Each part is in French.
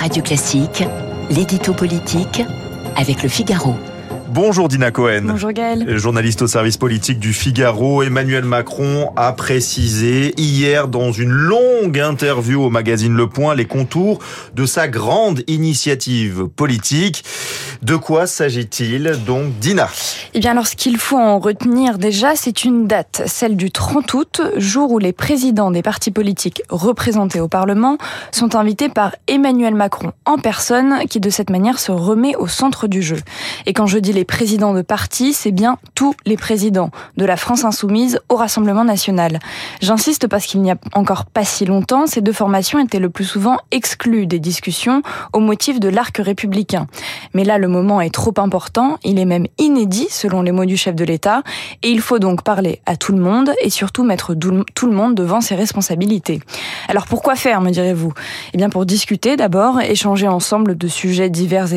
Radio Classique, l'édito politique avec le Figaro. Bonjour Dina Cohen. Bonjour Gaël. Journaliste au service politique du Figaro, Emmanuel Macron a précisé hier dans une longue interview au magazine Le Point les contours de sa grande initiative politique. De quoi s'agit-il donc Dina? Eh bien alors ce qu'il faut en retenir déjà, c'est une date, celle du 30 août, jour où les présidents des partis politiques représentés au Parlement sont invités par Emmanuel Macron en personne qui de cette manière se remet au centre du jeu. Et quand je dis les présidents de partis, c'est bien tous les présidents, de la France insoumise au Rassemblement national. J'insiste parce qu'il n'y a encore pas si longtemps, ces deux formations étaient le plus souvent exclues des discussions au motif de l'arc républicain. Mais là, le moment est trop important, il est même inédit selon les mots du chef de l'État, et il faut donc parler à tout le monde et surtout mettre tout le monde devant ses responsabilités. Alors pourquoi faire, me direz-vous? Eh bien pour discuter d'abord, échanger ensemble de sujets divers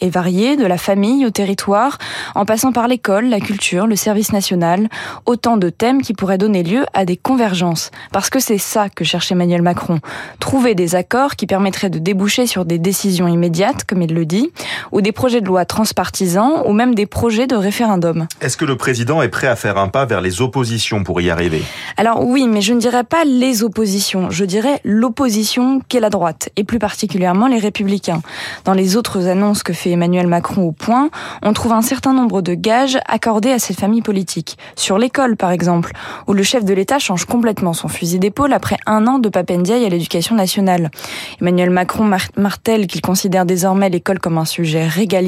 et variés, de la famille au territoire, en passant par l'école, la culture, le service national, autant de thèmes qui pourraient donner lieu à des convergences. Parce que c'est ça que cherche Emmanuel Macron. Trouver des accords qui permettraient de déboucher sur des décisions immédiates, comme il le dit, ou des projets de loi transpartisans, ou même des projets de référendum. Est-ce que le président est prêt à faire un pas vers les oppositions pour y arriver? Alors oui, mais je ne dirais pas les oppositions, je dirais l'opposition qu'est la droite, et plus particulièrement les républicains. Dans les autres annonces que fait Emmanuel Macron au point, on trouve un certain nombre de gages accordés à cette famille politique. Sur l'école, par exemple, où le chef de l'État change complètement son fusil d'épaule après un an de papendiaï à l'éducation nationale. Emmanuel Macron martèle qu'il considère désormais l'école comme un sujet régalien.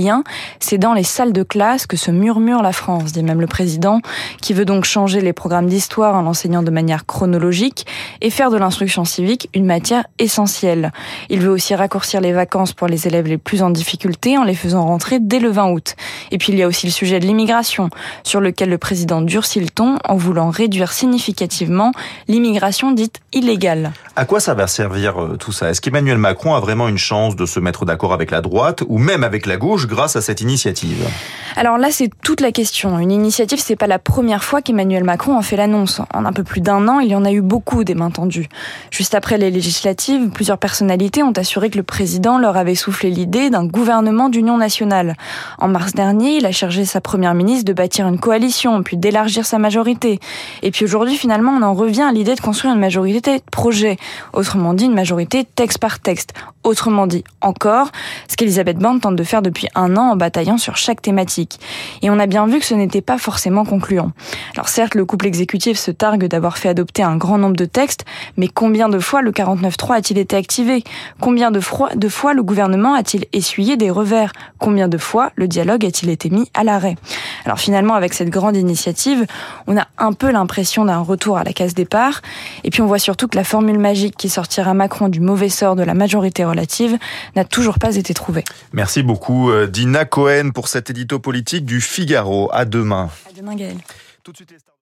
C'est dans les salles de classe que se murmure la France, dit même le président, qui veut donc changer les programmes d'histoire en enseignant de manière chronologique et faire de l'instruction civique une matière essentielle. Il veut aussi raccourcir les vacances pour les élèves les plus en difficulté en les faisant rentrer dès le 20 août. Et puis il y a aussi le sujet de l'immigration, sur lequel le président durcit le ton en voulant réduire significativement l'immigration dite illégale. À quoi ça va servir euh, tout ça? Est-ce qu'Emmanuel Macron a vraiment une chance de se mettre d'accord avec la droite ou même avec la gauche? Grâce à cette initiative Alors là, c'est toute la question. Une initiative, c'est pas la première fois qu'Emmanuel Macron en fait l'annonce. En un peu plus d'un an, il y en a eu beaucoup des mains tendues. Juste après les législatives, plusieurs personnalités ont assuré que le président leur avait soufflé l'idée d'un gouvernement d'union nationale. En mars dernier, il a chargé sa première ministre de bâtir une coalition, puis d'élargir sa majorité. Et puis aujourd'hui, finalement, on en revient à l'idée de construire une majorité de projet. Autrement dit, une majorité texte par texte. Autrement dit, encore, ce qu'Elisabeth Borne tente de faire depuis un an en bataillant sur chaque thématique. Et on a bien vu que ce n'était pas forcément concluant. Alors certes, le couple exécutif se targue d'avoir fait adopter un grand nombre de textes, mais combien de fois le 49.3 a-t-il été activé? Combien de fois, le gouvernement a-t-il essuyé des revers? Combien de fois le dialogue a-t-il été mis à l'arrêt? Alors finalement, avec cette grande initiative, on a un peu l'impression d'un retour à la case départ. Et puis on voit surtout que la formule magique qui sortira Macron du mauvais sort de la majorité relative n'a toujours pas été trouvée. Merci beaucoup euh, Dina Cohen pour cet édito politique du Figaro. À demain. À demain Gaël.